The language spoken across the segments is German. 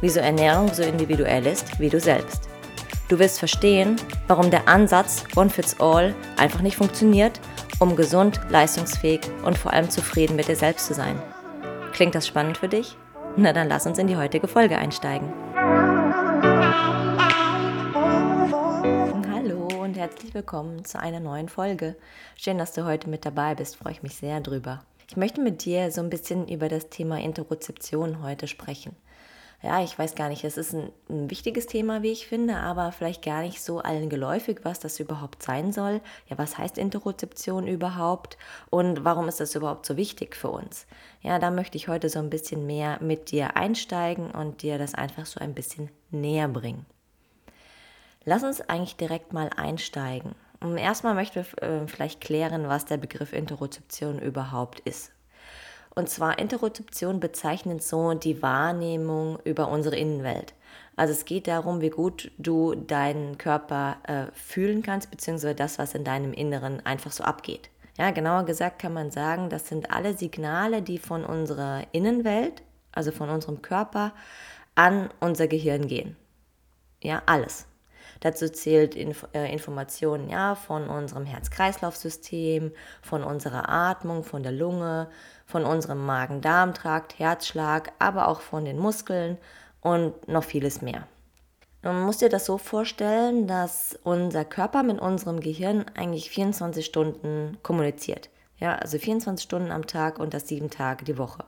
wieso Ernährung so individuell ist wie du selbst. Du wirst verstehen, warum der Ansatz One Fits All einfach nicht funktioniert, um gesund, leistungsfähig und vor allem zufrieden mit dir selbst zu sein. Klingt das spannend für dich? Na dann lass uns in die heutige Folge einsteigen. herzlich willkommen zu einer neuen Folge. Schön, dass du heute mit dabei bist, freue ich mich sehr drüber. Ich möchte mit dir so ein bisschen über das Thema Interozeption heute sprechen. Ja, ich weiß gar nicht, es ist ein, ein, wichtiges Thema, wie ich finde, aber vielleicht gar nicht so allen geläufig, was das überhaupt sein soll. Ja, was heißt Interozeption überhaupt und warum ist das überhaupt so wichtig für uns? Ja, da möchte ich heute so ein bisschen mehr mit dir einsteigen und dir das einfach so ein bisschen näher bringen. Lass uns eigentlich direkt mal einsteigen. Erstmal möchten wir äh, vielleicht klären, was der Begriff Interozeption überhaupt ist. Und zwar Interozeption bezeichnet so die Wahrnehmung über unsere Innenwelt. Also es geht darum, wie gut du deinen Körper äh, fühlen kannst, beziehungsweise das, was in deinem Inneren einfach so abgeht. Ja, genauer gesagt kann man sagen, das sind alle Signale, die von unserer Innenwelt, also von unserem Körper, an unser Gehirn gehen. Ja, alles. Dazu zählt Inf äh, Informationen ja, von unserem Herz-Kreislauf-System, von unserer Atmung, von der Lunge, von unserem Magen-Darm-Trakt, Herzschlag, aber auch von den Muskeln und noch vieles mehr. Man muss dir das so vorstellen, dass unser Körper mit unserem Gehirn eigentlich 24 Stunden kommuniziert. Ja, also 24 Stunden am Tag und das sieben Tage die Woche.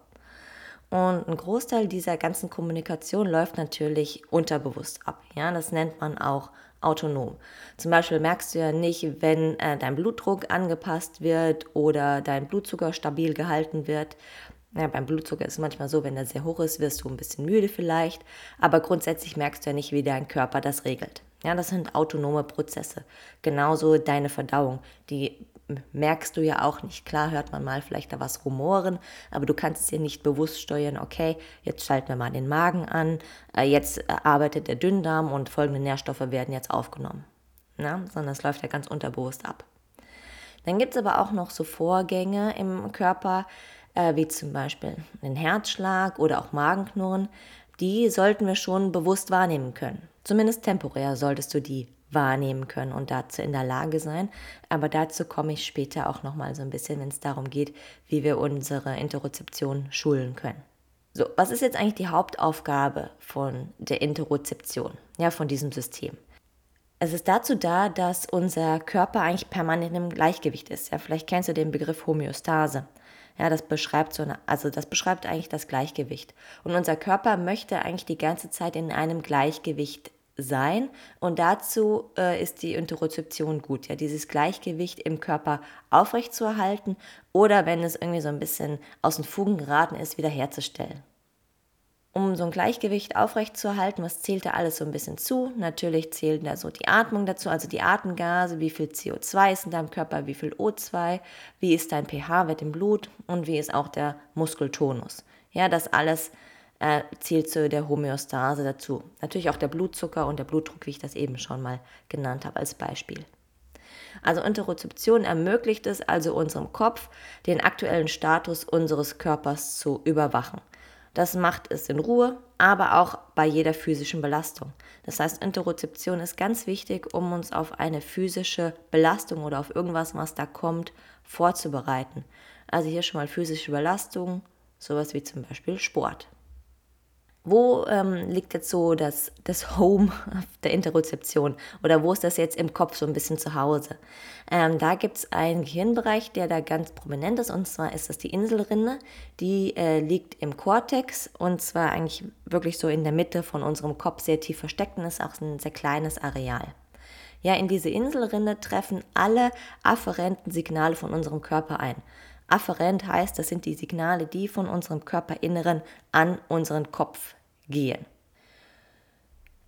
Und ein Großteil dieser ganzen Kommunikation läuft natürlich unterbewusst ab. Ja, das nennt man auch autonom. Zum Beispiel merkst du ja nicht, wenn äh, dein Blutdruck angepasst wird oder dein Blutzucker stabil gehalten wird. Ja, beim Blutzucker ist es manchmal so, wenn der sehr hoch ist, wirst du ein bisschen müde vielleicht, aber grundsätzlich merkst du ja nicht, wie dein Körper das regelt. Ja, das sind autonome Prozesse. Genauso deine Verdauung. Die merkst du ja auch nicht. Klar hört man mal vielleicht da was rumoren, aber du kannst es ja nicht bewusst steuern, okay, jetzt schalten wir mal den Magen an, äh, jetzt äh, arbeitet der Dünndarm und folgende Nährstoffe werden jetzt aufgenommen. Na? Sondern es läuft ja ganz unterbewusst ab. Dann gibt es aber auch noch so Vorgänge im Körper, äh, wie zum Beispiel den Herzschlag oder auch Magenknurren, die sollten wir schon bewusst wahrnehmen können. Zumindest temporär solltest du die wahrnehmen können und dazu in der Lage sein. Aber dazu komme ich später auch noch mal so ein bisschen, wenn es darum geht, wie wir unsere Interozeption schulen können. So, was ist jetzt eigentlich die Hauptaufgabe von der Interozeption, ja, von diesem System? Es ist dazu da, dass unser Körper eigentlich permanent im Gleichgewicht ist. Ja, vielleicht kennst du den Begriff Homöostase. Ja, das beschreibt so eine, also das beschreibt eigentlich das Gleichgewicht. Und unser Körper möchte eigentlich die ganze Zeit in einem Gleichgewicht sein. Und dazu äh, ist die Interozeption gut, ja, dieses Gleichgewicht im Körper aufrechtzuerhalten oder wenn es irgendwie so ein bisschen aus den Fugen geraten ist, wiederherzustellen. Um so ein Gleichgewicht aufrechtzuerhalten, was zählt da alles so ein bisschen zu? Natürlich zählt da so die Atmung dazu, also die Atemgase, wie viel CO2 ist in deinem Körper, wie viel O2, wie ist dein pH-Wert im Blut und wie ist auch der Muskeltonus. Ja, das alles äh, zählt zu der Homöostase dazu. Natürlich auch der Blutzucker und der Blutdruck, wie ich das eben schon mal genannt habe als Beispiel. Also Interozeption ermöglicht es also unserem Kopf, den aktuellen Status unseres Körpers zu überwachen. Das macht es in Ruhe, aber auch bei jeder physischen Belastung. Das heißt, Interozeption ist ganz wichtig, um uns auf eine physische Belastung oder auf irgendwas, was da kommt, vorzubereiten. Also hier schon mal physische Belastung, sowas wie zum Beispiel Sport. Wo ähm, liegt jetzt so das, das Home der Interozeption oder wo ist das jetzt im Kopf so ein bisschen zu Hause? Ähm, da gibt es einen Gehirnbereich, der da ganz prominent ist und zwar ist das die Inselrinne. Die äh, liegt im Kortex und zwar eigentlich wirklich so in der Mitte von unserem Kopf sehr tief versteckt und ist auch ein sehr kleines Areal. Ja, in diese Inselrinne treffen alle afferenten Signale von unserem Körper ein. Afferent heißt, das sind die Signale, die von unserem Körperinneren an unseren Kopf gehen.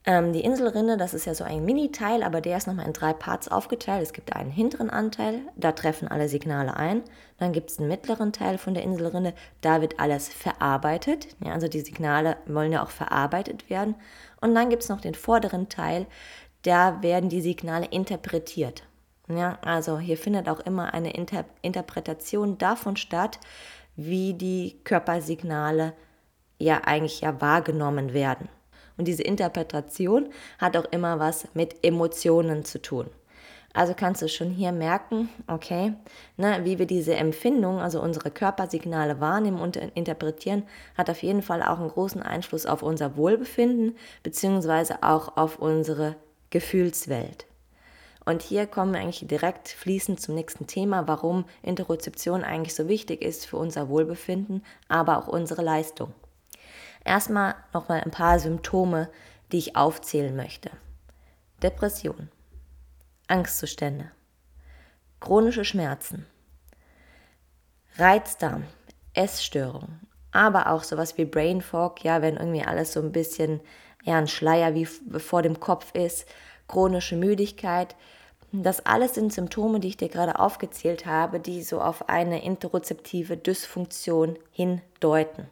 Ähm, die Inselrinde, das ist ja so ein Mini-Teil, aber der ist nochmal in drei Parts aufgeteilt. Es gibt einen hinteren Anteil, da treffen alle Signale ein. Dann gibt es einen mittleren Teil von der Inselrinde, da wird alles verarbeitet. Ja, also die Signale wollen ja auch verarbeitet werden. Und dann gibt es noch den vorderen Teil, da werden die Signale interpretiert. Ja, also hier findet auch immer eine Inter Interpretation davon statt, wie die Körpersignale ja eigentlich ja wahrgenommen werden. Und diese Interpretation hat auch immer was mit Emotionen zu tun. Also kannst du schon hier merken, okay, ne, wie wir diese Empfindung, also unsere Körpersignale wahrnehmen und interpretieren, hat auf jeden Fall auch einen großen Einfluss auf unser Wohlbefinden, beziehungsweise auch auf unsere Gefühlswelt. Und hier kommen wir eigentlich direkt fließend zum nächsten Thema, warum Interozeption eigentlich so wichtig ist für unser Wohlbefinden, aber auch unsere Leistung. Erstmal nochmal ein paar Symptome, die ich aufzählen möchte. Depression, Angstzustände, chronische Schmerzen, Reizdarm, Essstörung, aber auch sowas wie Brain Fog, ja, wenn irgendwie alles so ein bisschen ja, ein Schleier wie vor dem Kopf ist, chronische Müdigkeit. Das alles sind Symptome, die ich dir gerade aufgezählt habe, die so auf eine interozeptive Dysfunktion hindeuten.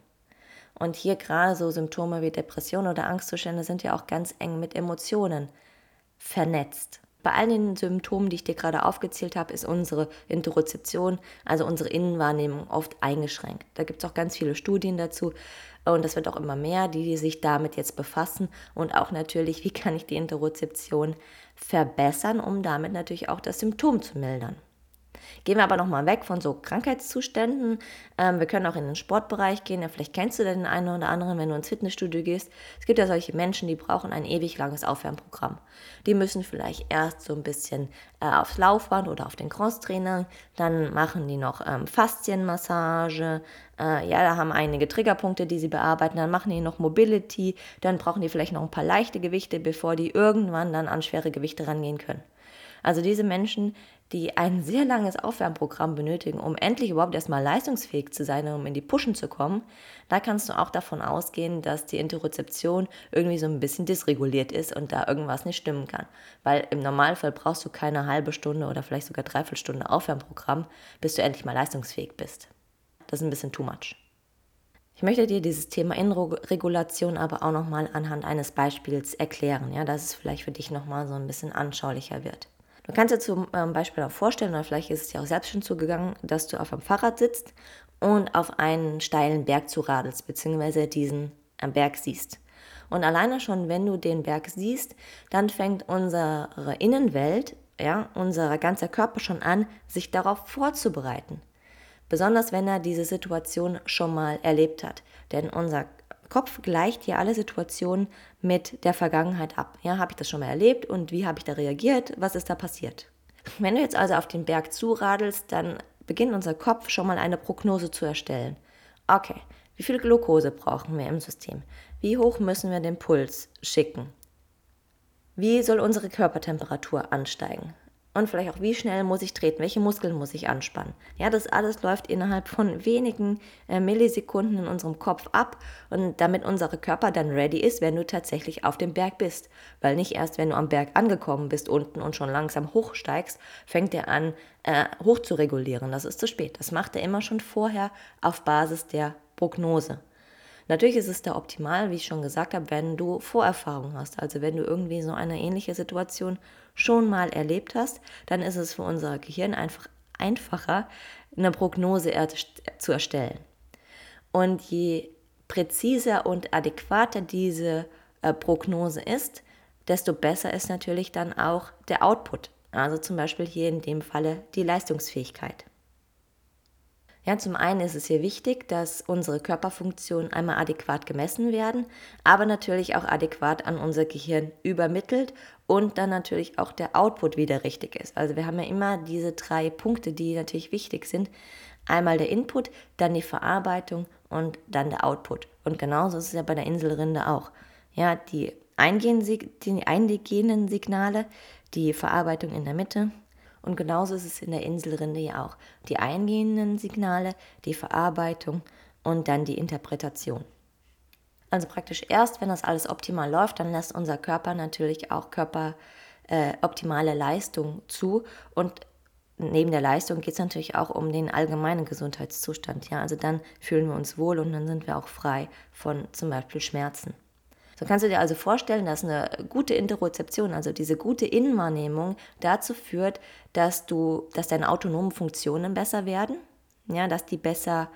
Und hier gerade so Symptome wie Depression oder Angstzustände sind ja auch ganz eng mit Emotionen vernetzt. Bei all den Symptomen, die ich dir gerade aufgezählt habe, ist unsere Interozeption, also unsere Innenwahrnehmung, oft eingeschränkt. Da gibt es auch ganz viele Studien dazu und es wird auch immer mehr, die sich damit jetzt befassen und auch natürlich, wie kann ich die Interozeption verbessern, um damit natürlich auch das Symptom zu mildern. Gehen wir aber nochmal weg von so Krankheitszuständen. Ähm, wir können auch in den Sportbereich gehen. Ja, vielleicht kennst du den einen oder anderen, wenn du ins Fitnessstudio gehst. Es gibt ja solche Menschen, die brauchen ein ewig langes Aufwärmprogramm. Die müssen vielleicht erst so ein bisschen äh, aufs Laufband oder auf den Crosstrainer. Dann machen die noch ähm, Faszienmassage. Äh, ja, da haben einige Triggerpunkte, die sie bearbeiten. Dann machen die noch Mobility. Dann brauchen die vielleicht noch ein paar leichte Gewichte, bevor die irgendwann dann an schwere Gewichte rangehen können. Also diese Menschen, die ein sehr langes Aufwärmprogramm benötigen, um endlich überhaupt erstmal leistungsfähig zu sein, um in die Pushen zu kommen, da kannst du auch davon ausgehen, dass die Interozeption irgendwie so ein bisschen dysreguliert ist und da irgendwas nicht stimmen kann. Weil im Normalfall brauchst du keine halbe Stunde oder vielleicht sogar dreiviertel Stunde Aufwärmprogramm, bis du endlich mal leistungsfähig bist. Das ist ein bisschen too much. Ich möchte dir dieses Thema Innenregulation aber auch nochmal anhand eines Beispiels erklären, ja, dass es vielleicht für dich nochmal so ein bisschen anschaulicher wird. Du kannst dir zum ähm, Beispiel auch vorstellen, oder vielleicht ist es dir auch selbst schon zugegangen, dass du auf einem Fahrrad sitzt und auf einen steilen Berg zu radelst, beziehungsweise diesen am Berg siehst. Und alleine schon, wenn du den Berg siehst, dann fängt unsere Innenwelt, ja, unser ganzer Körper schon an, sich darauf vorzubereiten. Besonders wenn er diese Situation schon mal erlebt hat. Denn unser Kopf gleicht ja alle Situationen mit der Vergangenheit ab. Ja, habe ich das schon mal erlebt und wie habe ich da reagiert? Was ist da passiert? Wenn du jetzt also auf den Berg zuradelst, dann beginnt unser Kopf schon mal eine Prognose zu erstellen. Okay, wie viel Glucose brauchen wir im System? Wie hoch müssen wir den Puls schicken? Wie soll unsere Körpertemperatur ansteigen? Und vielleicht auch, wie schnell muss ich treten, welche Muskeln muss ich anspannen. Ja, das alles läuft innerhalb von wenigen äh, Millisekunden in unserem Kopf ab und damit unser Körper dann ready ist, wenn du tatsächlich auf dem Berg bist. Weil nicht erst, wenn du am Berg angekommen bist unten und schon langsam hochsteigst, fängt er an, äh, hoch zu regulieren. Das ist zu spät. Das macht er immer schon vorher auf Basis der Prognose. Natürlich ist es da optimal, wie ich schon gesagt habe, wenn du Vorerfahrung hast. Also wenn du irgendwie so eine ähnliche Situation schon mal erlebt hast, dann ist es für unser Gehirn einfach einfacher, eine Prognose zu erstellen. Und je präziser und adäquater diese äh, Prognose ist, desto besser ist natürlich dann auch der Output. Also zum Beispiel hier in dem Falle die Leistungsfähigkeit. Ja, zum einen ist es hier wichtig, dass unsere Körperfunktionen einmal adäquat gemessen werden, aber natürlich auch adäquat an unser Gehirn übermittelt und dann natürlich auch der Output wieder richtig ist. Also wir haben ja immer diese drei Punkte, die natürlich wichtig sind. Einmal der Input, dann die Verarbeitung und dann der Output. Und genauso ist es ja bei der Inselrinde auch. Ja, die eingehenden Signale, die Verarbeitung in der Mitte und genauso ist es in der Inselrinde ja auch. Die eingehenden Signale, die Verarbeitung und dann die Interpretation. Also praktisch erst, wenn das alles optimal läuft, dann lässt unser Körper natürlich auch Körper äh, optimale Leistung zu und neben der Leistung geht es natürlich auch um den allgemeinen Gesundheitszustand. Ja, also dann fühlen wir uns wohl und dann sind wir auch frei von zum Beispiel Schmerzen. So kannst du dir also vorstellen, dass eine gute Interozeption, also diese gute Innenwahrnehmung, dazu führt, dass du, dass deine autonomen Funktionen besser werden, ja, dass die besser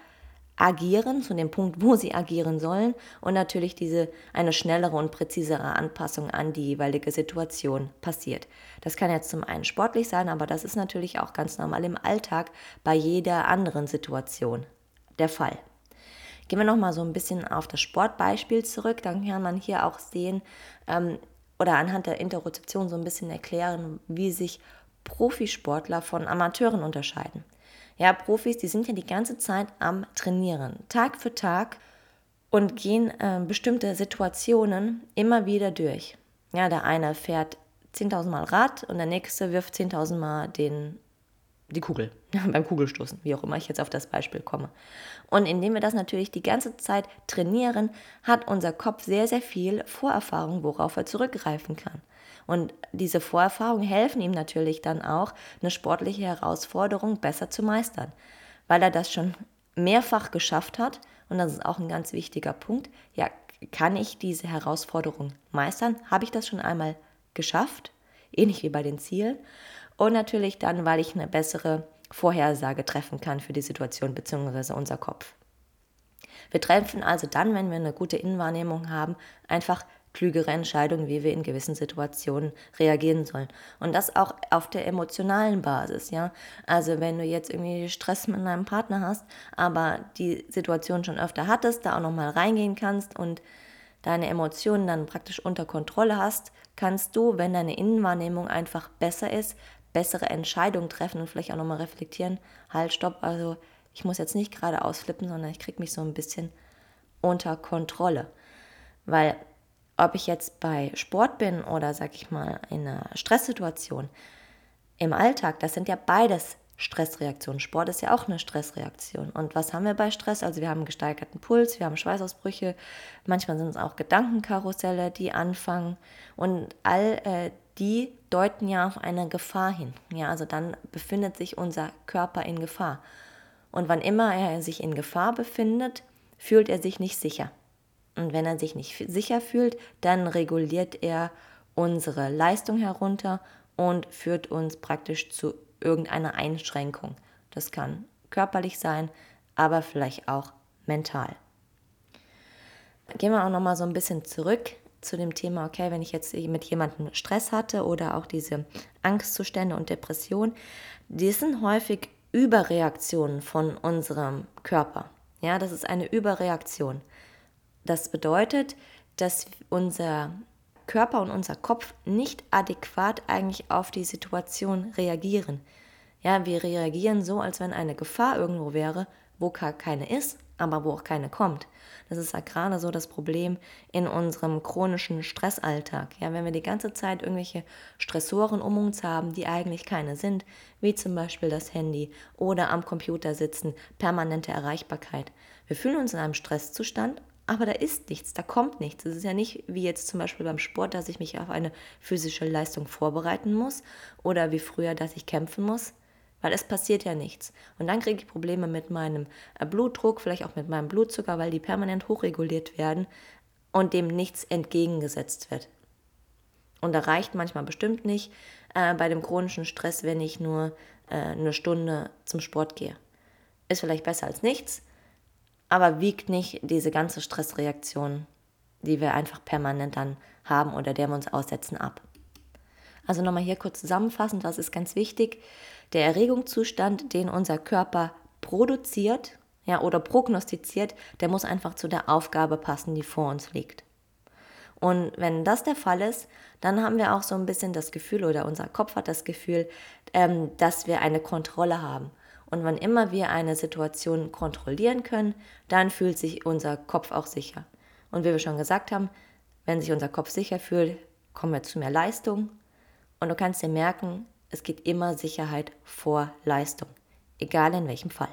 agieren zu dem Punkt, wo sie agieren sollen und natürlich diese eine schnellere und präzisere Anpassung an die jeweilige Situation passiert. Das kann jetzt zum einen sportlich sein, aber das ist natürlich auch ganz normal im Alltag bei jeder anderen Situation der Fall. Gehen wir nochmal so ein bisschen auf das Sportbeispiel zurück, dann kann man hier auch sehen ähm, oder anhand der Interozeption so ein bisschen erklären, wie sich Profisportler von Amateuren unterscheiden. Ja, Profis, die sind ja die ganze Zeit am Trainieren, Tag für Tag und gehen äh, bestimmte Situationen immer wieder durch. Ja, der eine fährt 10.000 Mal Rad und der nächste wirft 10.000 Mal den, die Kugel beim Kugelstoßen, wie auch immer ich jetzt auf das Beispiel komme. Und indem wir das natürlich die ganze Zeit trainieren, hat unser Kopf sehr, sehr viel Vorerfahrung, worauf er zurückgreifen kann. Und diese Vorerfahrungen helfen ihm natürlich dann auch, eine sportliche Herausforderung besser zu meistern, weil er das schon mehrfach geschafft hat. Und das ist auch ein ganz wichtiger Punkt. Ja, kann ich diese Herausforderung meistern? Habe ich das schon einmal geschafft? Ähnlich wie bei den Zielen. Und natürlich dann, weil ich eine bessere Vorhersage treffen kann für die Situation bzw. unser Kopf. Wir treffen also dann, wenn wir eine gute Innenwahrnehmung haben, einfach klügere Entscheidungen, wie wir in gewissen Situationen reagieren sollen. Und das auch auf der emotionalen Basis, ja. Also wenn du jetzt irgendwie Stress mit deinem Partner hast, aber die Situation schon öfter hattest, da auch nochmal reingehen kannst und deine Emotionen dann praktisch unter Kontrolle hast, kannst du, wenn deine Innenwahrnehmung einfach besser ist, bessere Entscheidungen treffen und vielleicht auch nochmal reflektieren, halt, stopp, also ich muss jetzt nicht gerade ausflippen, sondern ich kriege mich so ein bisschen unter Kontrolle. Weil ob ich jetzt bei Sport bin oder, sag ich mal, in einer Stresssituation, im Alltag, das sind ja beides Stressreaktionen. Sport ist ja auch eine Stressreaktion. Und was haben wir bei Stress? Also wir haben gesteigerten Puls, wir haben Schweißausbrüche, manchmal sind es auch Gedankenkarusselle, die anfangen. Und all äh, die deuten ja auf eine Gefahr hin. Ja, also dann befindet sich unser Körper in Gefahr. Und wann immer er sich in Gefahr befindet, fühlt er sich nicht sicher. Und wenn er sich nicht sicher fühlt, dann reguliert er unsere Leistung herunter und führt uns praktisch zu irgendeiner Einschränkung. Das kann körperlich sein, aber vielleicht auch mental. Gehen wir auch noch mal so ein bisschen zurück zu dem Thema, okay, wenn ich jetzt mit jemandem Stress hatte oder auch diese Angstzustände und Depression, die sind häufig Überreaktionen von unserem Körper. Ja, das ist eine Überreaktion. Das bedeutet, dass unser Körper und unser Kopf nicht adäquat eigentlich auf die Situation reagieren. Ja, wir reagieren so, als wenn eine Gefahr irgendwo wäre, wo keine ist, aber wo auch keine kommt. Das ist ja gerade so das Problem in unserem chronischen Stressalltag. Ja, wenn wir die ganze Zeit irgendwelche Stressoren um uns haben, die eigentlich keine sind, wie zum Beispiel das Handy oder am Computer sitzen, permanente Erreichbarkeit. Wir fühlen uns in einem Stresszustand, aber da ist nichts, da kommt nichts. Es ist ja nicht wie jetzt zum Beispiel beim Sport, dass ich mich auf eine physische Leistung vorbereiten muss oder wie früher, dass ich kämpfen muss, weil es passiert ja nichts. Und dann kriege ich Probleme mit meinem äh, Blutdruck, vielleicht auch mit meinem Blutzucker, weil die permanent hochreguliert werden und dem nichts entgegengesetzt wird. Und da reicht manchmal bestimmt nicht äh, bei dem chronischen Stress, wenn ich nur äh, eine Stunde zum Sport gehe. Ist vielleicht besser als nichts, aber wiegt nicht diese ganze Stressreaktion, die wir einfach permanent dann haben oder der wir uns aussetzen, ab. Also nochmal hier kurz zusammenfassend, das ist ganz wichtig. Der Erregungszustand, den unser Körper produziert ja, oder prognostiziert, der muss einfach zu der Aufgabe passen, die vor uns liegt. Und wenn das der Fall ist, dann haben wir auch so ein bisschen das Gefühl oder unser Kopf hat das Gefühl, ähm, dass wir eine Kontrolle haben. Und wann immer wir eine Situation kontrollieren können, dann fühlt sich unser Kopf auch sicher. Und wie wir schon gesagt haben, wenn sich unser Kopf sicher fühlt, kommen wir zu mehr Leistung. Und du kannst dir merken, es geht immer Sicherheit vor Leistung, egal in welchem Fall.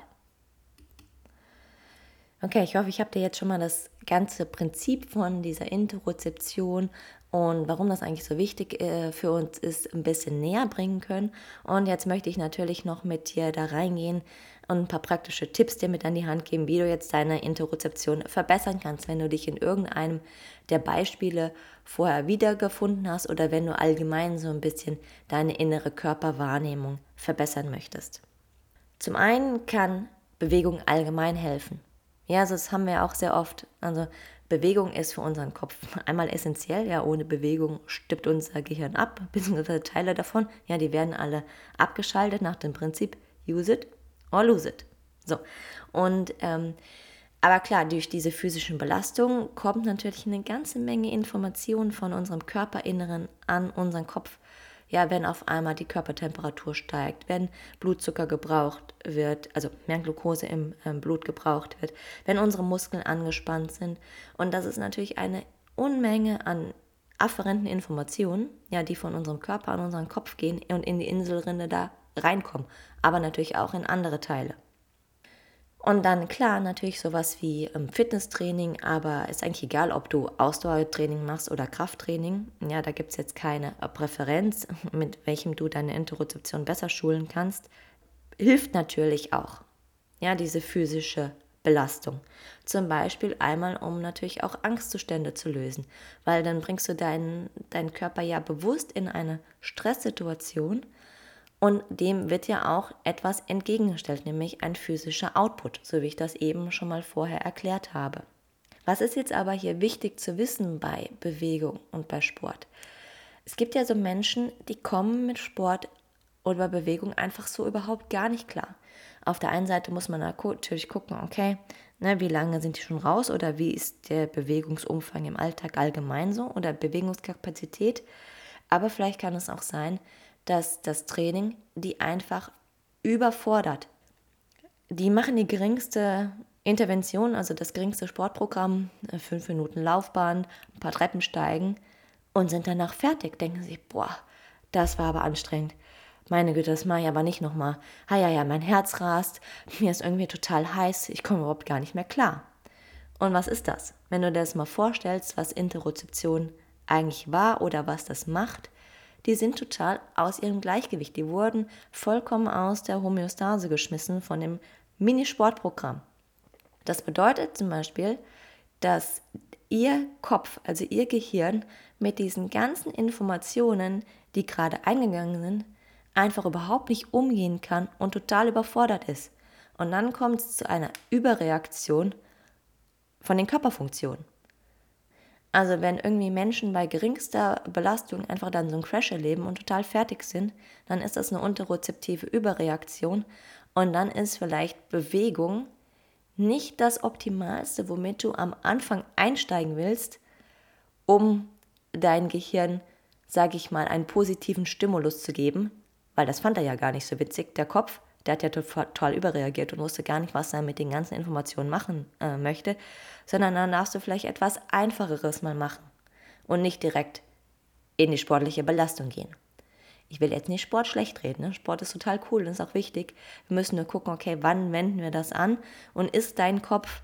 Okay, ich hoffe, ich habe dir jetzt schon mal das ganze Prinzip von dieser Interozeption und warum das eigentlich so wichtig äh, für uns ist, ein bisschen näher bringen können. Und jetzt möchte ich natürlich noch mit dir da reingehen und ein paar praktische Tipps dir mit an die Hand geben, wie du jetzt deine Interozeption verbessern kannst, wenn du dich in irgendeinem der Beispiele vorher wiedergefunden hast oder wenn du allgemein so ein bisschen deine innere Körperwahrnehmung verbessern möchtest. Zum einen kann Bewegung allgemein helfen. Ja, also das haben wir auch sehr oft. Also Bewegung ist für unseren Kopf einmal essentiell. Ja, ohne Bewegung stirbt unser Gehirn ab, beziehungsweise Teile davon. Ja, die werden alle abgeschaltet nach dem Prinzip use it or lose it. So. Und ähm, aber klar, durch diese physischen Belastungen kommt natürlich eine ganze Menge Informationen von unserem Körperinneren an unseren Kopf ja, wenn auf einmal die Körpertemperatur steigt, wenn Blutzucker gebraucht wird, also mehr Glucose im ähm, Blut gebraucht wird, wenn unsere Muskeln angespannt sind. Und das ist natürlich eine Unmenge an afferenten Informationen, ja, die von unserem Körper an unseren Kopf gehen und in die Inselrinde da reinkommen, aber natürlich auch in andere Teile. Und dann klar, natürlich sowas wie ähm, Fitnesstraining, aber ist eigentlich egal, ob du Ausdauertraining machst oder Krafttraining. Ja, da gibt es jetzt keine äh, Präferenz, mit welchem du deine Interozeption besser schulen kannst. Hilft natürlich auch. Ja, diese physische Belastung. Zum Beispiel einmal, um natürlich auch Angstzustände zu lösen, weil dann bringst du deinen, deinen Körper ja bewusst in eine Stresssituation und dem wird ja auch etwas entgegengestellt, nämlich ein physischer Output, so wie ich das eben schon mal vorher erklärt habe. Was ist jetzt aber hier wichtig zu wissen bei Bewegung und bei Sport? Es gibt ja so Menschen, die kommen mit Sport oder Bewegung einfach so überhaupt gar nicht klar. Auf der einen Seite muss man natürlich gucken, okay, ne, wie lange sind die schon raus oder wie ist der Bewegungsumfang im Alltag allgemein so oder Bewegungskapazität. Aber vielleicht kann es auch sein, dass das Training die einfach überfordert. Die machen die geringste Intervention, also das geringste Sportprogramm, äh, fünf Minuten Laufbahn, ein paar Treppen steigen und sind danach fertig. Denken sich, boah, das war aber anstrengend. Meine Güte, das mache ich aber nicht nochmal. Ah ja, ja, mein Herz rast, mir ist irgendwie total heiß, ich komme überhaupt gar nicht mehr klar. Und was ist das? Wenn du dir das mal vorstellst, was Interozeption eigentlich war oder was das macht, die sind total aus ihrem Gleichgewicht. Die wurden vollkommen aus der Homöostase geschmissen von dem Minisportprogramm. Das bedeutet zum Beispiel, dass ihr Kopf, also ihr Gehirn, mit diesen ganzen Informationen, die gerade eingegangen sind, einfach überhaupt nicht umgehen kann und total überfordert ist. Und dann kommt es zu einer Überreaktion von den Körperfunktionen. Also wenn irgendwie Menschen bei geringster Belastung einfach dann so einen Crash erleben und total fertig sind, dann ist das eine unterrezeptive Überreaktion. Und dann ist vielleicht Bewegung nicht das Optimalste, womit du am Anfang einsteigen willst, um dein Gehirn, sage ich mal, einen positiven Stimulus zu geben, weil das fand er ja gar nicht so witzig, der Kopf, der hat ja total überreagiert und wusste gar nicht, was er mit den ganzen Informationen machen äh, möchte, sondern dann darfst du vielleicht etwas Einfacheres mal machen und nicht direkt in die sportliche Belastung gehen. Ich will jetzt nicht Sport schlecht reden. Ne? Sport ist total cool und ist auch wichtig. Wir müssen nur gucken, okay, wann wenden wir das an und ist dein Kopf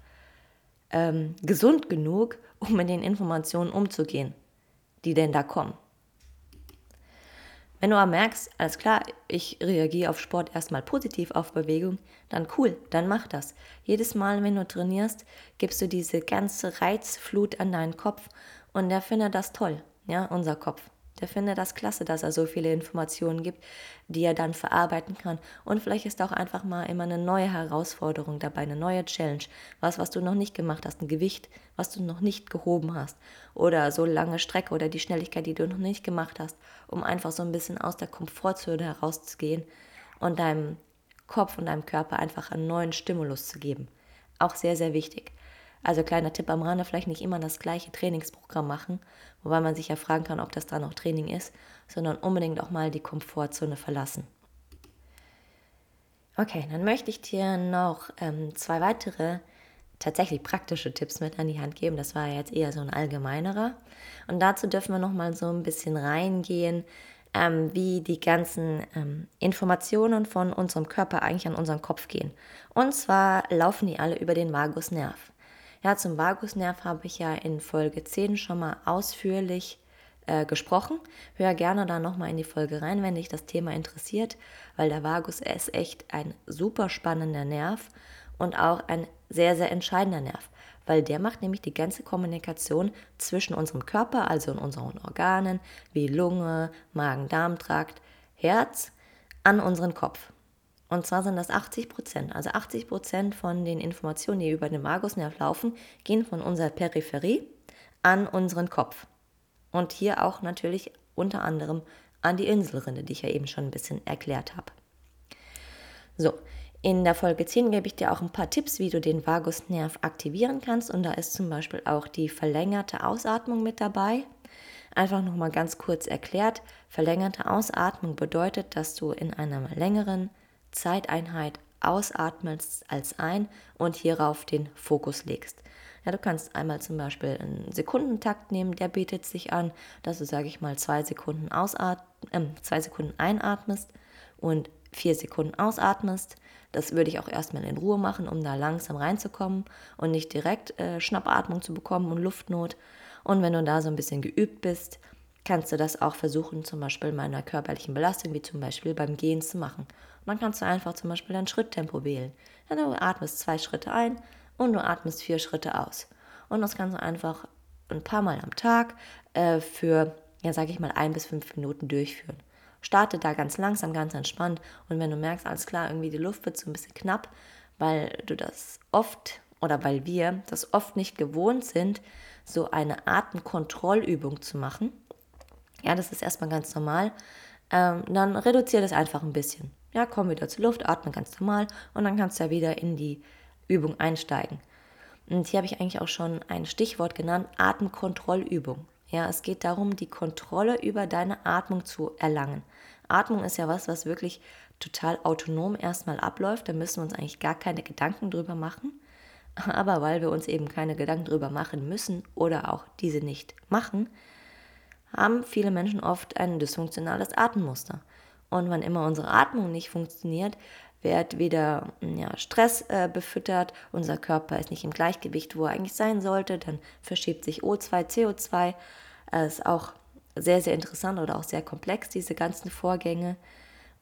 ähm, gesund genug, um mit den Informationen umzugehen, die denn da kommen. Wenn du aber merkst, alles klar, ich reagiere auf Sport erstmal positiv auf Bewegung, dann cool, dann mach das. Jedes Mal, wenn du trainierst, gibst du diese ganze Reizflut an deinen Kopf und der findet das toll, ja, unser Kopf. Der findet das klasse, dass er so viele Informationen gibt, die er dann verarbeiten kann. Und vielleicht ist auch einfach mal immer eine neue Herausforderung dabei, eine neue Challenge. Was, was du noch nicht gemacht hast, ein Gewicht, was du noch nicht gehoben hast. Oder so lange Strecke oder die Schnelligkeit, die du noch nicht gemacht hast, um einfach so ein bisschen aus der Komfortzone herauszugehen und deinem Kopf und deinem Körper einfach einen neuen Stimulus zu geben. Auch sehr, sehr wichtig. Also kleiner Tipp am Rande, vielleicht nicht immer das gleiche Trainingsprogramm machen, wobei man sich ja fragen kann, ob das da noch Training ist, sondern unbedingt auch mal die Komfortzone verlassen. Okay, dann möchte ich dir noch ähm, zwei weitere tatsächlich praktische Tipps mit an die Hand geben. Das war jetzt eher so ein allgemeinerer. Und dazu dürfen wir noch mal so ein bisschen reingehen, ähm, wie die ganzen ähm, Informationen von unserem Körper eigentlich an unseren Kopf gehen. Und zwar laufen die alle über den Vagusnerv. Ja, zum Vagusnerv habe ich ja in Folge 10 schon mal ausführlich äh, gesprochen. Hör gerne da nochmal in die Folge rein, wenn dich das Thema interessiert, weil der Vagus ist echt ein super spannender Nerv und auch ein sehr, sehr entscheidender Nerv, weil der macht nämlich die ganze Kommunikation zwischen unserem Körper, also in unseren Organen, wie Lunge, Magen-Darm-Trakt, Herz, an unseren Kopf. Und zwar sind das 80 Prozent. Also 80 Prozent von den Informationen, die über den Vagusnerv laufen, gehen von unserer Peripherie an unseren Kopf. Und hier auch natürlich unter anderem an die Inselrinde, die ich ja eben schon ein bisschen erklärt habe. So, in der Folge 10 gebe ich dir auch ein paar Tipps, wie du den Vagusnerv aktivieren kannst. Und da ist zum Beispiel auch die verlängerte Ausatmung mit dabei. Einfach nochmal ganz kurz erklärt. Verlängerte Ausatmung bedeutet, dass du in einer längeren Zeiteinheit ausatmest als ein und hierauf den Fokus legst. Ja, du kannst einmal zum Beispiel einen Sekundentakt nehmen, der bietet sich an, dass du, sage ich mal, zwei Sekunden, ausat äh, zwei Sekunden einatmest und vier Sekunden ausatmest. Das würde ich auch erstmal in Ruhe machen, um da langsam reinzukommen und nicht direkt äh, Schnappatmung zu bekommen und Luftnot. Und wenn du da so ein bisschen geübt bist, kannst du das auch versuchen, zum Beispiel bei einer körperlichen Belastung, wie zum Beispiel beim Gehen zu machen. Und dann kannst du einfach zum Beispiel dein Schritttempo wählen. Ja, du atmest zwei Schritte ein, und du atmest vier Schritte aus. Und das kannst du einfach ein paar Mal am Tag äh, für, ja, sage ich mal, ein bis fünf Minuten durchführen. Starte da ganz langsam, ganz entspannt und wenn du merkst, alles klar, irgendwie die Luft wird so ein bisschen knapp, weil du das oft oder weil wir das oft nicht gewohnt sind, so eine Atemkontrollübung zu machen, ja, das ist erstmal ganz normal, ähm, dann reduziere das einfach ein bisschen. Ja, komm wieder zur Luft, atme ganz normal und dann kannst du ja wieder in die Übung einsteigen. Und hier habe ich eigentlich auch schon ein Stichwort genannt, Atemkontrollübung. Ja, es geht darum, die Kontrolle über deine Atmung zu erlangen. Atmung ist ja was, was wirklich total autonom erstmal abläuft. Da müssen wir uns eigentlich gar keine Gedanken drüber machen. Aber weil wir uns eben keine Gedanken drüber machen müssen oder auch diese nicht machen, haben viele Menschen oft ein dysfunktionales Atemmuster. Und wann immer unsere Atmung nicht funktioniert, wird wieder ja, Stress äh, befüttert, unser Körper ist nicht im Gleichgewicht, wo er eigentlich sein sollte, dann verschiebt sich O2, CO2. Das ist auch sehr, sehr interessant oder auch sehr komplex, diese ganzen Vorgänge.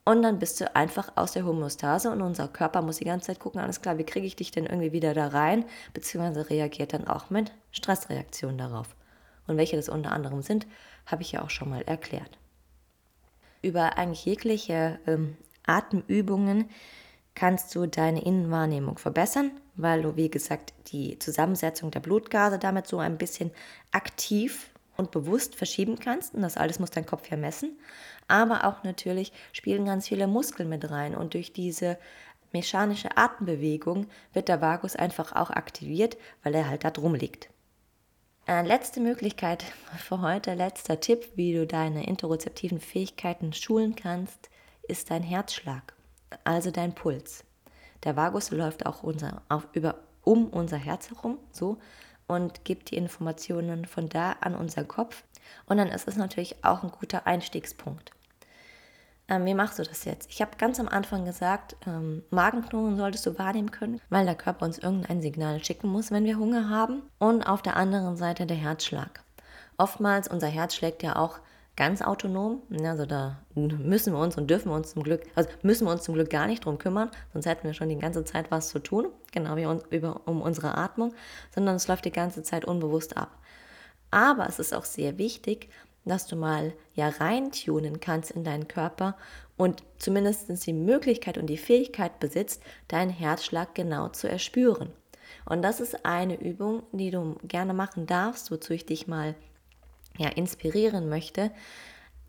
Und dann bist du einfach aus der Homöostase und unser Körper muss die ganze Zeit gucken, alles klar, wie kriege ich dich denn irgendwie wieder da rein, beziehungsweise reagiert dann auch mit Stressreaktionen darauf. Und welche das unter anderem sind, habe ich ja auch schon mal erklärt. Über eigentlich jegliche ähm, Atemübungen kannst du deine Innenwahrnehmung verbessern, weil du, wie gesagt, die Zusammensetzung der Blutgase damit so ein bisschen aktiv und bewusst verschieben kannst. Und das alles muss dein Kopf ja messen. Aber auch natürlich spielen ganz viele Muskeln mit rein. Und durch diese mechanische Atembewegung wird der Vagus einfach auch aktiviert, weil er halt da drum liegt. Äh, letzte Möglichkeit für heute, letzter Tipp, wie du deine interozeptiven Fähigkeiten schulen kannst, ist dein Herzschlag, also dein Puls. Der Vagus läuft auch unser, auf, über, um unser Herz herum, so, und gibt die Informationen von da an unseren Kopf. Und dann ist es natürlich auch ein guter Einstiegspunkt. Ähm, wie machst du das jetzt? Ich habe ganz am Anfang gesagt, ähm, Magenknurren solltest du wahrnehmen können, weil der Körper uns irgendein Signal schicken muss, wenn wir Hunger haben. Und auf der anderen Seite der Herzschlag. Oftmals, unser Herz schlägt ja auch ganz autonom. Also da müssen wir uns und dürfen wir uns zum Glück, also müssen wir uns zum Glück gar nicht drum kümmern, sonst hätten wir schon die ganze Zeit was zu tun, genau wie uns, über, um unsere Atmung, sondern es läuft die ganze Zeit unbewusst ab. Aber es ist auch sehr wichtig, dass du mal ja reintunen kannst in deinen Körper und zumindest die Möglichkeit und die Fähigkeit besitzt, deinen Herzschlag genau zu erspüren. Und das ist eine Übung, die du gerne machen darfst, wozu ich dich mal ja, inspirieren möchte,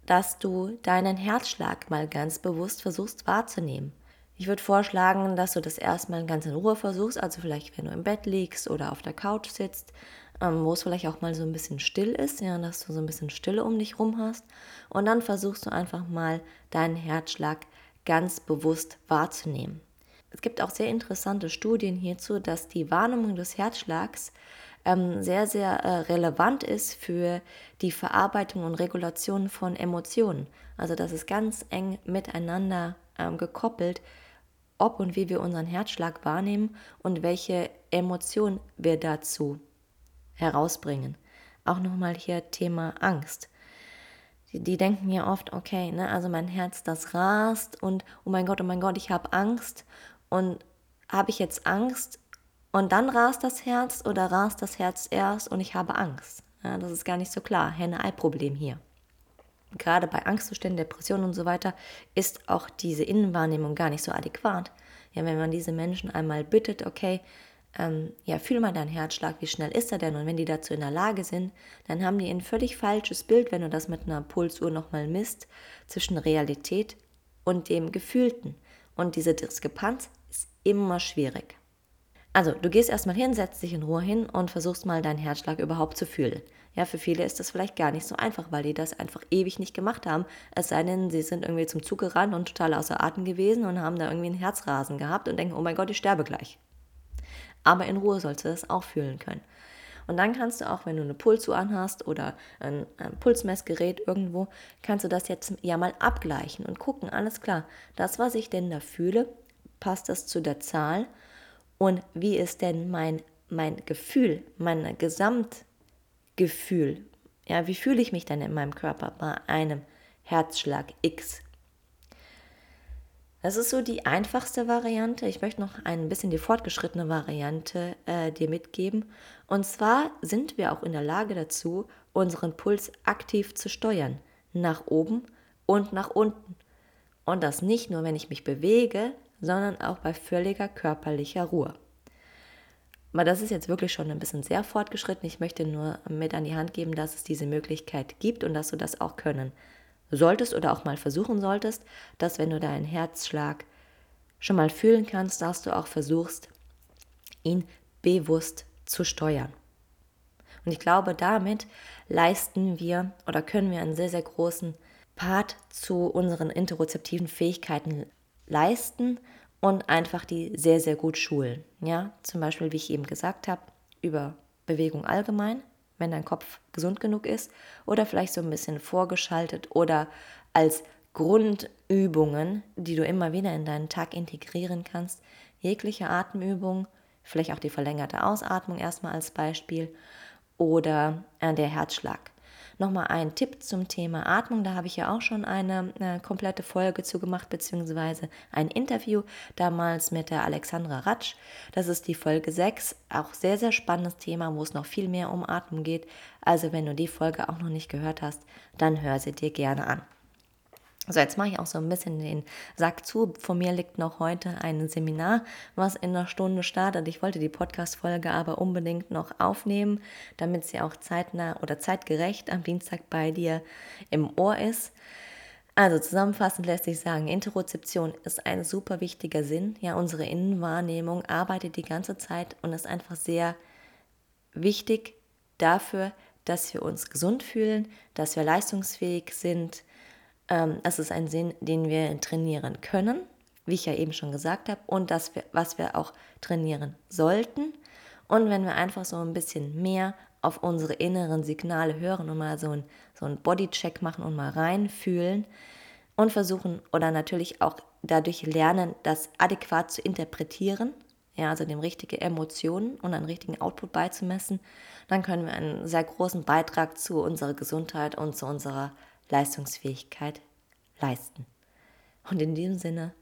dass du deinen Herzschlag mal ganz bewusst versuchst wahrzunehmen. Ich würde vorschlagen, dass du das erstmal ganz in Ruhe versuchst, also vielleicht wenn du im Bett liegst oder auf der Couch sitzt, ähm, wo es vielleicht auch mal so ein bisschen still ist, ja, dass du so ein bisschen Stille um dich rum hast. Und dann versuchst du einfach mal deinen Herzschlag ganz bewusst wahrzunehmen. Es gibt auch sehr interessante Studien hierzu, dass die Wahrnehmung des Herzschlags ähm, sehr, sehr äh, relevant ist für die Verarbeitung und Regulation von Emotionen. Also das ist ganz eng miteinander ähm, gekoppelt, ob und wie wir unseren Herzschlag wahrnehmen und welche Emotionen wir dazu herausbringen. Auch nochmal hier Thema Angst. Die, die denken ja oft, okay, ne, also mein Herz, das rast und oh mein Gott, oh mein Gott, ich habe Angst. Und habe ich jetzt Angst und dann rast das Herz oder rast das Herz erst und ich habe Angst? Ja, das ist gar nicht so klar. Henne-Ei-Problem hier. Gerade bei Angstzuständen, Depressionen und so weiter ist auch diese Innenwahrnehmung gar nicht so adäquat. Ja, wenn man diese Menschen einmal bittet, okay, ähm, ja, fühl mal deinen Herzschlag, wie schnell ist er denn? Und wenn die dazu in der Lage sind, dann haben die ein völlig falsches Bild, wenn du das mit einer Pulsuhr nochmal misst, zwischen Realität und dem Gefühlten. Und diese Diskrepanz ist immer schwierig. Also, du gehst erstmal hin, setzt dich in Ruhe hin und versuchst mal deinen Herzschlag überhaupt zu fühlen. Ja, für viele ist das vielleicht gar nicht so einfach, weil die das einfach ewig nicht gemacht haben. Es sei denn, sie sind irgendwie zum Zug gerannt und total außer Atem gewesen und haben da irgendwie einen Herzrasen gehabt und denken, oh mein Gott, ich sterbe gleich. Aber in Ruhe sollst du das auch fühlen können. Und dann kannst du auch, wenn du eine Pulsuhr anhast oder ein, ein, Pulsmessgerät irgendwo, kannst du das jetzt ja mal abgleichen und gucken, alles klar, das, was ich denn da fühle, passt das zu der Zahl und wie ist denn mein, mein Gefühl, mein Gesamtgefühl, ja, wie fühle ich mich denn in meinem Körper bei einem Herzschlag X? Das ist so die einfachste Variante. Ich möchte noch ein bisschen die fortgeschrittene Variante äh, dir mitgeben. Und zwar sind wir auch in der Lage dazu, unseren Puls aktiv zu steuern. Nach oben und nach unten. Und das nicht nur, wenn ich mich bewege, sondern auch bei völliger körperlicher Ruhe. Aber das ist jetzt wirklich schon ein bisschen sehr fortgeschritten. Ich möchte nur mit an die Hand geben, dass es diese Möglichkeit gibt und dass du das auch können solltest oder auch mal versuchen solltest, dass wenn du deinen Herzschlag schon mal fühlen kannst, dass du auch versuchst, ihn bewusst zu steuern. Und ich glaube, damit leisten wir oder können wir einen sehr, sehr großen Part zu unseren interozeptiven Fähigkeiten leisten und einfach die sehr, sehr gut schulen. Ja, zum Beispiel, wie ich eben gesagt habe, über Bewegung allgemein, wenn dein Kopf gesund genug ist, oder vielleicht so ein bisschen vorgeschaltet oder als Grundübungen, die du immer wieder in deinen Tag integrieren kannst. Jegliche Atemübung, vielleicht auch die verlängerte Ausatmung erstmal als Beispiel oder äh, der Herzschlag. Nochmal ein Tipp zum Thema Atmung. Da habe ich ja auch schon eine, eine komplette Folge zu gemacht, beziehungsweise ein Interview damals mit der Alexandra Ratsch. Das ist die Folge 6. Auch sehr, sehr spannendes Thema, wo es noch viel mehr um Atmung geht. Also, wenn du die Folge auch noch nicht gehört hast, dann hör sie dir gerne an. So, jetzt mache ich auch so ein bisschen den Sack zu. Vor mir liegt noch heute ein Seminar, was in einer Stunde startet. Ich wollte die Podcast-Folge aber unbedingt noch aufnehmen, damit sie auch zeitnah oder zeitgerecht am Dienstag bei dir im Ohr ist. Also zusammenfassend lässt sich sagen, Interozeption ist ein super wichtiger Sinn. Ja, unsere Innenwahrnehmung arbeitet die ganze Zeit und ist einfach sehr wichtig dafür, dass wir uns gesund fühlen, dass wir leistungsfähig sind, es ist ein Sinn, den wir trainieren können, wie ich ja eben schon gesagt habe, und das, was wir auch trainieren sollten. Und wenn wir einfach so ein bisschen mehr auf unsere inneren Signale hören und mal so ein, so einen Bodycheck machen und mal reinfühlen und versuchen oder natürlich auch dadurch lernen, das adäquat zu interpretieren, ja, also dem richtige Emotionen und einen richtigen Output beizumessen, dann können wir einen sehr großen Beitrag zu unserer Gesundheit und zu unserer Leistungsfähigkeit leisten. Und in diesem Sinne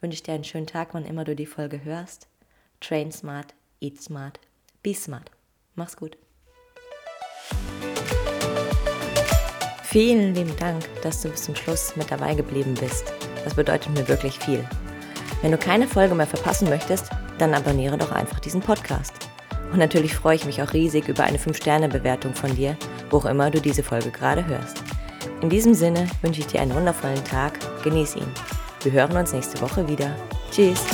wünsche ich dir einen schönen Tag, wann immer du die Folge hörst. Train smart, eat smart, be smart. Mach's gut. Vielen lieben Dank, dass du bis zum Schluss mit dabei geblieben bist. Das bedeutet mir wirklich viel. Wenn du keine Folge mehr verpassen möchtest, dann abonniere doch einfach diesen Podcast. Und natürlich freue ich mich auch riesig über eine 5-Sterne-Bewertung von dir, wo auch immer du diese Folge gerade hörst. In diesem Sinne wünsche ich dir einen wundervollen Tag. Genieß ihn. Wir hören uns nächste Woche wieder. Tschüss.